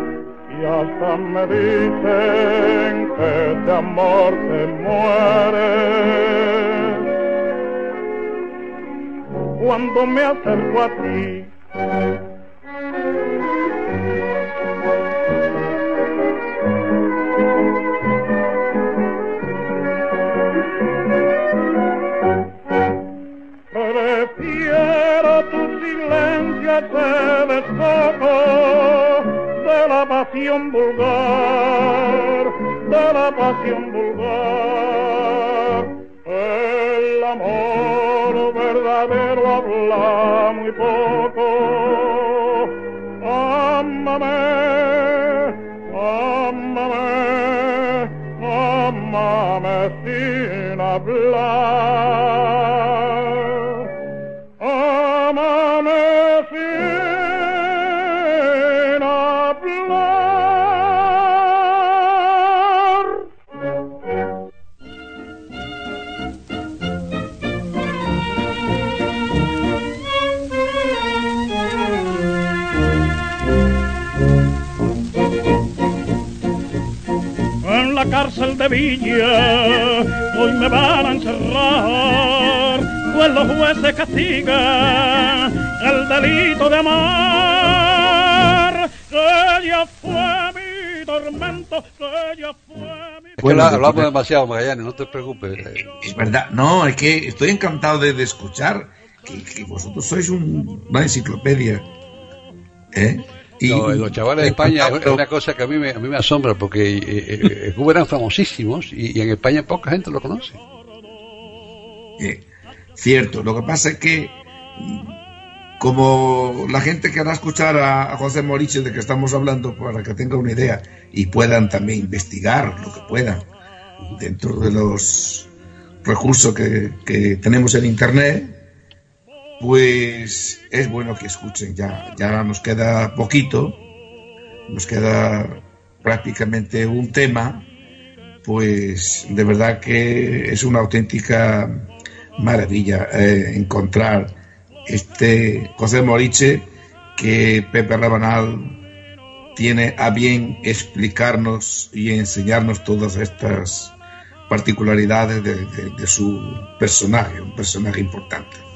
Y hasta me dicen que de amor te mueres cuando me acerco a ti. Pasión vulgar, de la pasión cárcel de Villa hoy me van a encerrar, pues los jueces castigan el delito de amar. Que ya fue mi tormento, que ya fue mi Es que la- hablamos demasiado, Magallanes, no te preocupes. Es verdad, no, es que estoy encantado de, de escuchar que, que vosotros sois un- una enciclopedia. ¿eh? Y- No, los chavales de España es una cosa que a mí me, a mí me asombra porque eh, eh, en Cuba eran famosísimos y, y en España poca gente lo conoce. Eh, cierto, lo que pasa es que como la gente querrá escuchar a, a José Moriche de que estamos hablando para que tenga una idea y puedan también investigar lo que puedan dentro de los recursos que, que tenemos en internet, pues es bueno que escuchen ya. Ya nos queda poquito, nos queda prácticamente un tema, pues de verdad que es una auténtica maravilla eh, encontrar este José Moriche que Pepe Rabanal tiene a bien explicarnos y enseñarnos todas estas particularidades de, su personaje, un personaje importante.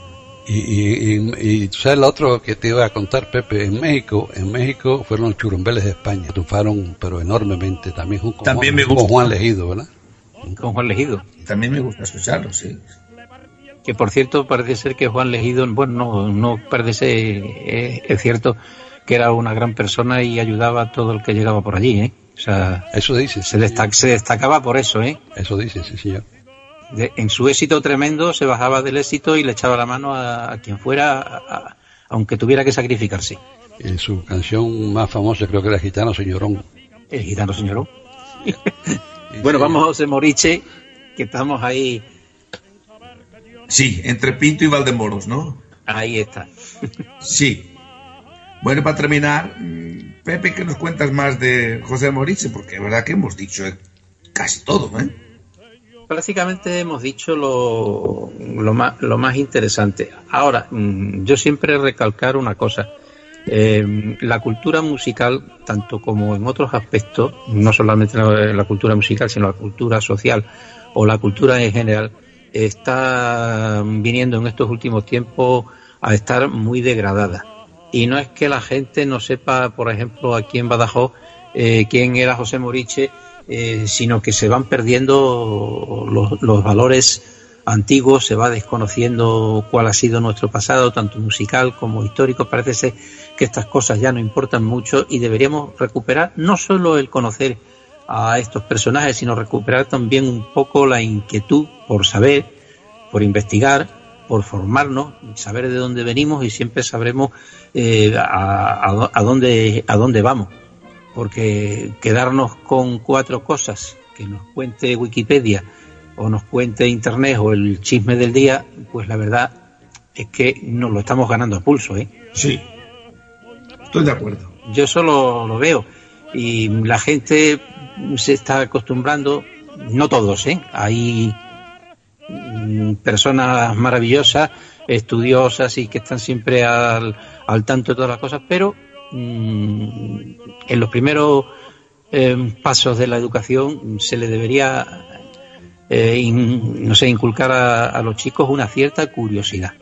Y, y, y, y tú sabes lo otro que te iba a contar, Pepe, en México, en México fueron los churumbeles de España, triunfaron pero enormemente también con, También me Juan, gusta. con Juan Legido, ¿verdad? con Juan Legido. También me gusta escucharlo, sí. Que por cierto parece ser que Juan Legido, bueno, no, no parece, eh, es cierto que era una gran persona y ayudaba a todo el que llegaba por allí, ¿eh? O sea, Eso dice, se, destac- se destacaba por eso, ¿eh? eso dice, sí señor. De- en su éxito tremendo se bajaba del éxito y le echaba la mano a, a quien fuera, a- a- aunque tuviera que sacrificarse. Y su canción más famosa creo que era Gitano Señorón. El gitano señorón. Bueno, vamos a José Moriche, que estamos ahí, Sí, entre Pinto y Valdemoros, ¿no? ahí está. Sí. Bueno, para terminar, Pepe, ¿qué nos cuentas más de José Moriche? Porque es verdad que hemos dicho eh, casi todo, ¿eh? Prácticamente hemos dicho lo, lo más interesante. Ahora, mm, yo siempre recalcar una cosa. Eh, la cultura musical, tanto como en otros aspectos, no solamente la, la cultura musical, sino la cultura social o la cultura en general, está viniendo en estos últimos tiempos a estar muy degradada. Y no es que la gente no sepa, por ejemplo, aquí en Badajoz, eh, quién era José Moriche, eh, sino que se van perdiendo los, los valores antiguos, se va desconociendo cuál ha sido nuestro pasado, tanto musical como histórico. Parece ser que estas cosas ya no importan mucho y deberíamos recuperar no solo el conocer a estos personajes, sino recuperar también un poco la inquietud por saber, por investigar, por formarnos, saber de dónde venimos y siempre sabremos eh, a, a- a dónde, a dónde vamos. Porque quedarnos con cuatro cosas que nos cuente Wikipedia o nos cuente Internet o el chisme del día, pues la verdad es que nos lo estamos ganando a pulso, ¿eh? Sí. Estoy de acuerdo. Yo solo lo veo y la gente se está acostumbrando, no todos, ¿eh? Hay mm, personas maravillosas, estudiosas y que están siempre al, al tanto de todas las cosas, pero mm, en los primeros eh, pasos de la educación se le debería, eh, in- no sé, inculcar a, a los chicos una cierta curiosidad.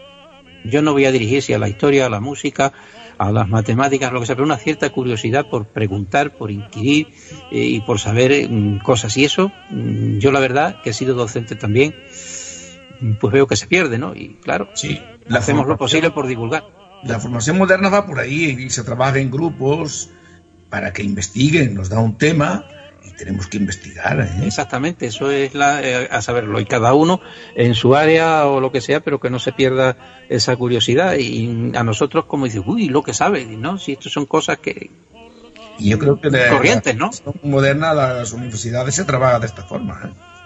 Yo no voy a dirigirse a la historia, a la música, a las matemáticas, lo que sea, pero una cierta curiosidad por preguntar, por inquirir eh, y por saber mm, cosas. Y eso, mm, yo la verdad, que he sido docente también, pues veo que se pierde, ¿no? Y claro, Sí. hacemos lo posible por divulgar. La formación moderna va por ahí y se trabaja en grupos para que investiguen, nos da un tema y tenemos que investigar. ¿eh? Exactamente, eso es la, eh, a saberlo. Y cada uno en su área o lo que sea, pero que no se pierda esa curiosidad. Y a nosotros, como dice, uy, lo que sabe, ¿no? Si esto son cosas que. Y yo creo que de Corrientes, ¿no? la formación moderna las universidades se trabaja de esta forma. ¿eh?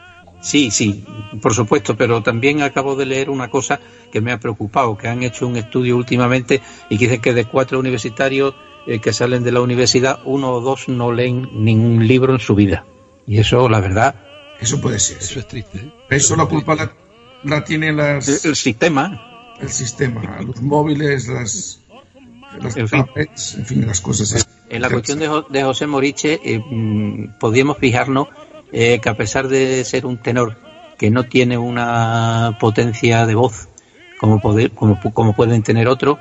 Sí, sí, por supuesto, pero también acabo de leer una cosa que me ha preocupado, que han hecho un estudio últimamente y que dicen que de cuatro universitarios eh, que salen de la universidad, uno o dos no leen ningún libro en su vida. Y eso, la verdad, Eso puede ser. Eso es triste. ¿eh? Eso la culpa la, la tienen las, el, el sistema, el sistema, los móviles, las, las En fin. tablets, en fin, las cosas. En la cuestión de, Jo- de José Moriche, eh, mm, podríamos fijarnos eh, que a pesar de ser un tenor que no tiene una potencia de voz como, poder, como, como pueden tener otros,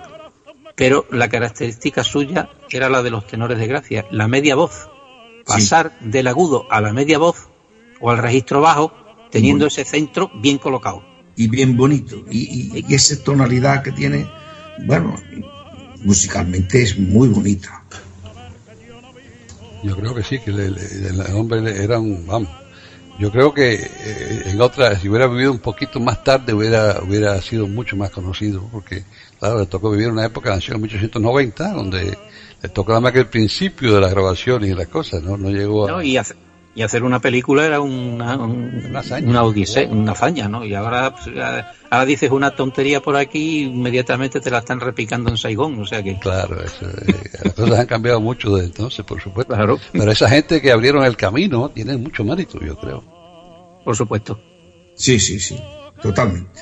pero la característica suya era la de los tenores de gracia, la media voz. Pasar del agudo a la media voz o al registro bajo, teniendo ese centro bien colocado. y bien bonito. Y, y- y esa tonalidad que tiene, bueno, musicalmente es muy bonita. Yo creo que sí, que le- le- el hombre era un, vamos, yo creo que eh, en otra, si hubiera vivido un poquito más tarde hubiera hubiera sido mucho más conocido, porque claro, le tocó vivir una época, nació en 1890, donde le tocó nada más que el principio de la grabación y las cosas, ¿no? No llegó a... y hacer una película era una, un- Una hazaña. una odisea, una hazaña, ¿no? Y ahora, pues, ahora dices una tontería por aquí y inmediatamente te la están repicando en Saigón, o sea que... Claro, eso, eh, las cosas han cambiado mucho desde entonces, por supuesto. Claro. Pero esa gente que abrieron el camino tiene mucho mérito, yo creo. Por supuesto. Sí, sí, sí, totalmente.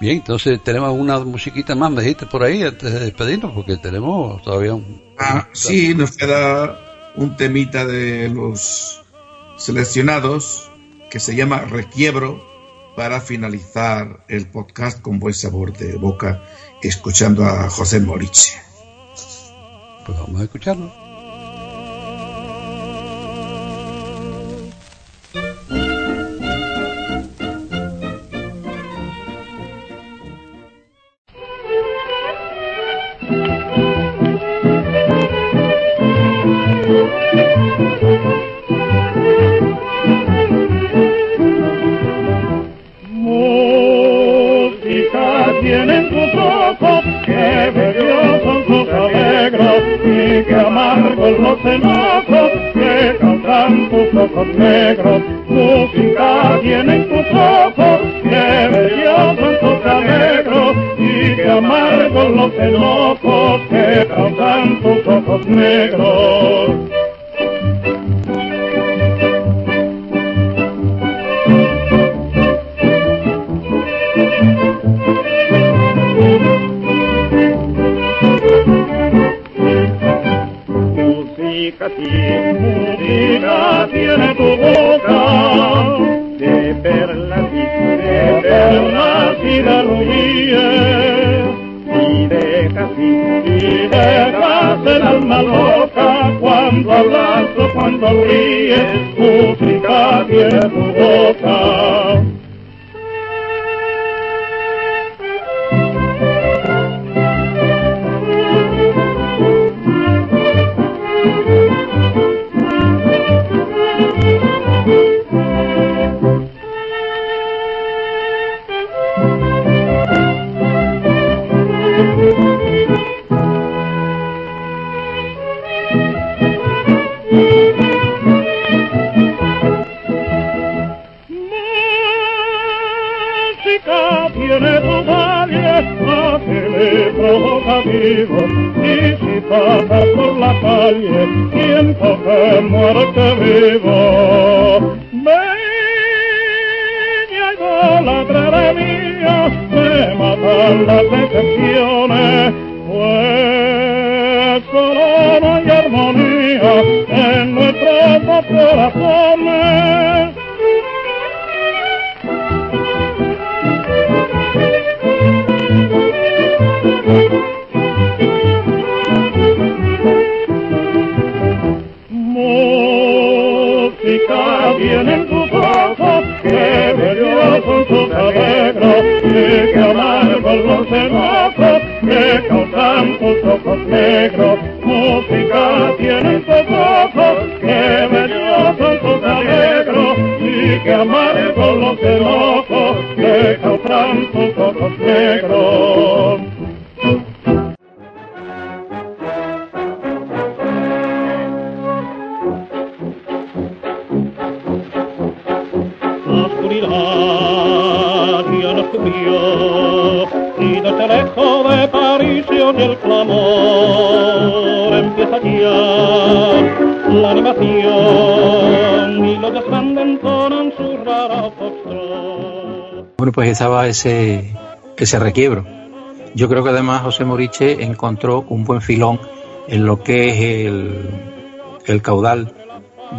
Bien, entonces tenemos una musiquita más, me dijiste por ahí, antes de despedirnos, porque tenemos todavía un... Ah, sí, nos queda un temita de los seleccionados que se llama Requiebro para finalizar el podcast con buen sabor de boca, escuchando a José Moriche. Pues vamos a escucharlo. Ese, ese requiebro. Yo creo que además José Moriche encontró un buen filón en lo que es el, el caudal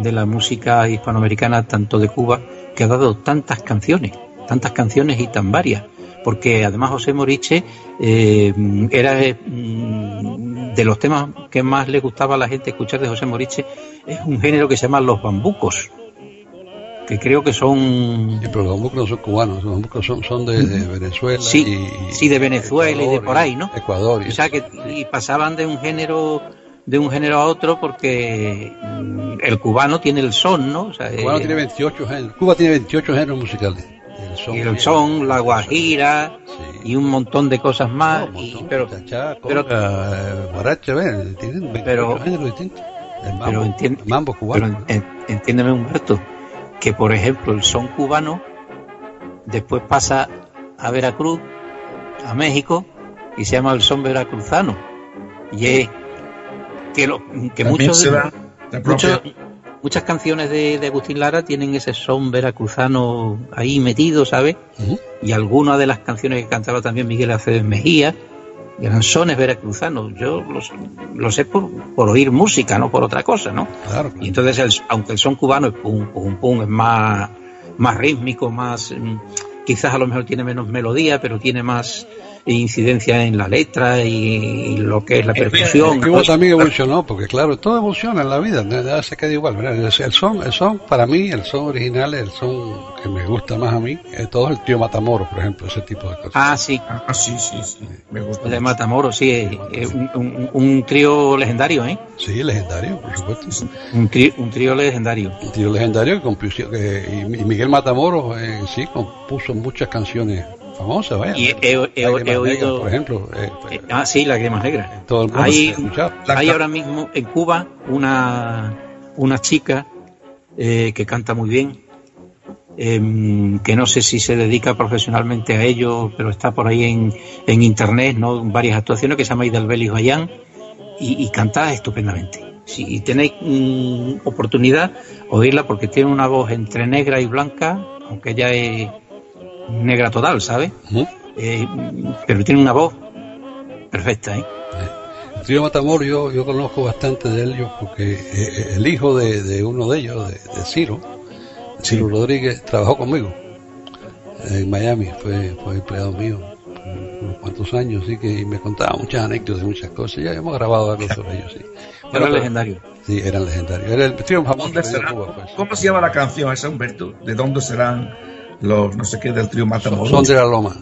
de la música hispanoamericana, tanto de Cuba, que ha dado tantas canciones, tantas canciones y tan varias. Porque además José Moriche eh, era eh, mm, de los temas que más le gustaba a la gente escuchar de José Moriche, es un género que se llama los bambucos, que creo que son Sí, pero los no son cubanos, los bambucos son, son de, de Venezuela. Sí, y, sí, de Venezuela y de Ecuador, por ahí, ¿no? Ecuador. y- O sea que y pasaban de un género de un género a otro porque mm, el cubano tiene el son, ¿no? O sea, Cubano eh, tiene 28 géneros. Cuba tiene 28 géneros musicales. El son, el son, la guajira Sí. y un montón de cosas más. No, un y- montón, pero, chachá, pero- eh, guaracha, tienen 28 Pero- géneros distintos. El mambo, pero entien- el mambo pero cubano. en- entiéndeme, Humberto, que por ejemplo el son cubano después pasa a Veracruz, a México, y se llama el son veracruzano. Y es que, lo, que muchos muchas canciones de, de Agustín Lara tienen ese son veracruzano ahí metido, ¿sabes? Y algunas de las canciones que cantaba también Miguel Aceves Mejía eran sones veracruzanos. Yo los- lo sé por, por oír música, no por otra cosa, ¿no? Claro, Y entonces, el- aunque el son cubano es pum, pum, pum, es más, más rítmico, más. mm, Quizás a lo mejor tiene menos melodía, pero tiene más incidencia en la letra y lo que es la Eh, percusión. Cuba también evolucionó, porque claro, todo evoluciona en la vida, nada se queda igual. El el son, el son, para mí, el son original, el son que me gusta más a mí, es todo el tío Matamoros, por ejemplo, ese tipo de cosas. Ah, sí, Ah, sí, sí, sí. Me gusta. de mucho. Matamoros, sí, es, es un, un- un trío legendario, ¿eh? Sí, legendario, por supuesto. Un trío, un trío legendario. Un tío legendario que compuso, y Miguel Matamoros eh, sí compuso muchas canciones vaya. Y he, he- he- Lágrimas he Negras, oído. por ejemplo, eh, eh, ah, sí, Lágrimas Negras. todo el mundo Hay, se hay ahora mismo en Cuba una, una chica eh, que canta muy bien, em, que no sé si se dedica profesionalmente a ello, pero está por ahí en, en internet, ¿no? En varias actuaciones, que se llama Idalbeli Bayán, y, y canta estupendamente. Si tenéis mm, oportunidad, oírla porque tiene una voz entre negra y blanca, aunque ella es negra total, ¿sabes? Eh, pero tiene una voz perfecta, ¿eh? El trío Matamoros yo, yo conozco bastante de ellos porque eh, el hijo de, de uno de ellos, de, de Ciro, Ciro Rodríguez, trabajó conmigo en Miami, fue, fue empleado mío por unos cuantos años, así que y me contaba muchas anécdotas, muchas cosas, ya hemos grabado algo sobre ellos, sí. Era Bueno, pero- legendario. Sí, eran legendarios. Era el trío famoso ¿Dónde que dio será? Cuba, pues. ¿Cómo se llama la canción esa, Humberto? ¿De dónde serán los no sé qué del trío Matamoros? Son de la Loma.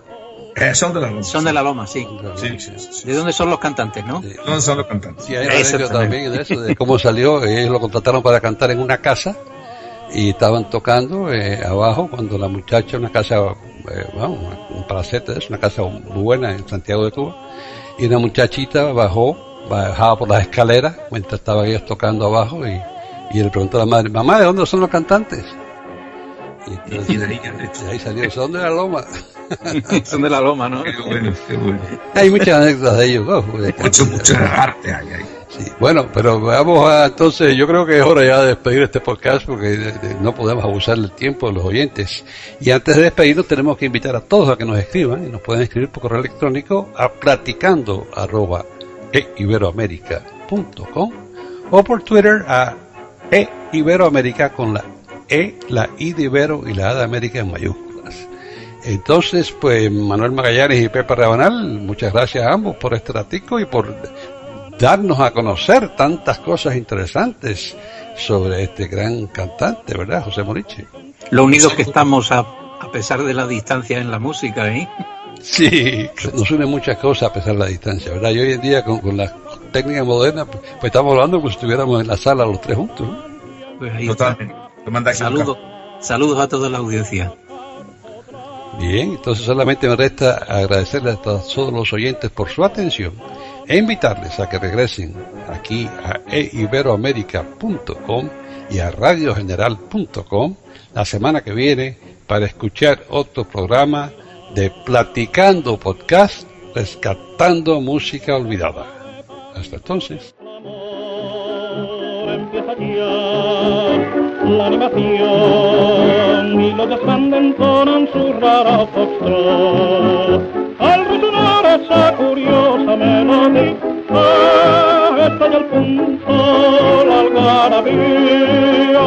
Eh, son de la Loma. Son de la Loma, sí. Sí, sí. ¿De dónde son los cantantes, no? Sí. ¿Dónde son los cantantes? Sí, hay una anécdota Exactamente. también de eso, de cómo salió. Ellos lo contrataron para cantar en una casa y estaban tocando eh, abajo cuando la muchacha, una casa, eh, bueno, un palacete, es una casa muy buena en Santiago de Cuba, y una muchachita bajó, bajaba por las escaleras mientras estaban ellos tocando abajo y, y le preguntó a la madre, mamá, ¿de dónde son los cantantes? Y, entonces, Y de ahí, de ahí salió, son de la loma. son de la Loma, ¿no? Qué bueno, qué bueno. hay muchas anécdotas de ellos. de Mucho, mucho arte hay ahí. Sí, bueno, pero vamos a, entonces, yo creo que es hora ya de despedir este podcast porque de- de- no podemos abusar del tiempo de los oyentes. Y antes de despedirnos tenemos que invitar a todos a que nos escriban y nos pueden escribir por correo electrónico a platicando arroba eiberoamerica.com o por Twitter a eiberoamerica con la E, la I de Ibero y la A de América en mayúsculas. Entonces, pues Manuel Magallanes y Pepe Rabanal, muchas gracias a ambos por este ratico y por darnos a conocer tantas cosas interesantes sobre este gran cantante, ¿verdad, José Moriche? Lo unidos que estamos a, a pesar de la distancia en la música, ¿eh? Sí, nos une muchas cosas a pesar de la distancia, ¿verdad? Y hoy en día con, con las técnicas modernas, pues, pues estamos hablando como si estuviéramos en la sala los tres juntos. ¿no? Pues ahí está. Totalmente. Te manda aquí un Saludos, saludos a toda la audiencia. Bien, entonces solamente me resta agradecerles a todos los oyentes por su atención e invitarles a que regresen aquí a eiberoamerica.com y a radiogeneral.com la semana que viene para escuchar otro programa de Platicando Podcast, rescatando música olvidada. Hasta entonces. La animación y los de Sand entonan su rara foxtrot. Al resonar esa curiosa melodía, está ya el punto, la algarabía,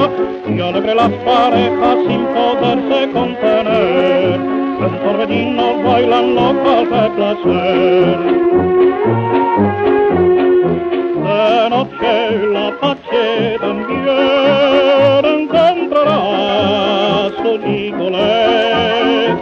y alegre las parejas sin poderse contener, en torbellinos bailan locas de placer. De noche la pache también Nicolés.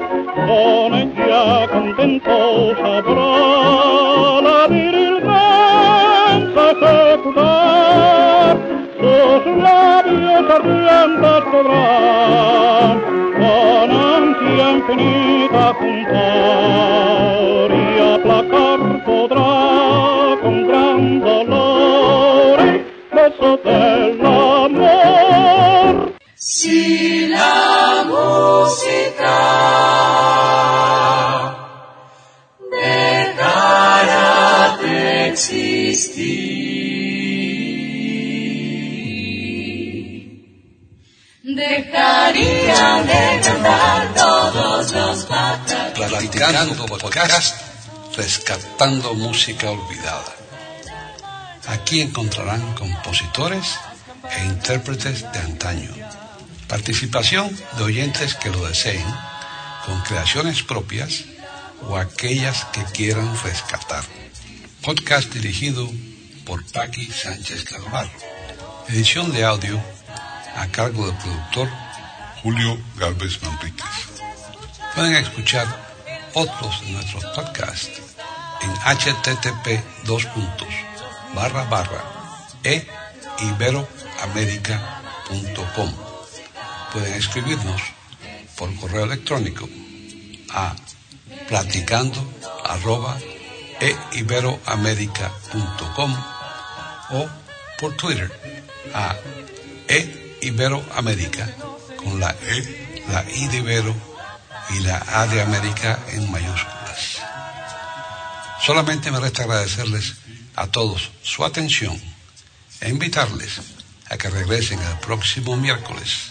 Con ella contento sabrá la viril danza ejecutar. Sus labios ardientes podrán con ansia infinita juntar y aplacar podrá con gran dolor el beso del amor. Si la música dejara de existir, dejarían de cantar todos los pájaros. Platicando Podcast, rescatando música olvidada. Aquí encontrarán compositores e intérpretes de antaño. Participación de oyentes que lo deseen, con creaciones propias o aquellas que quieran rescatar. Podcast dirigido por Paqui Sánchez Carvalho. Edición de audio a cargo del productor Julio Galvez Manríquez. Pueden escuchar otros de nuestros podcasts en http dos e. Pueden escribirnos por correo electrónico a platicando e iberoamerica.com o por Twitter a e iberoamerica con la e, la i de Ibero y la a de América en mayúsculas. Solamente me resta agradecerles a todos su atención e invitarles a que regresen el próximo miércoles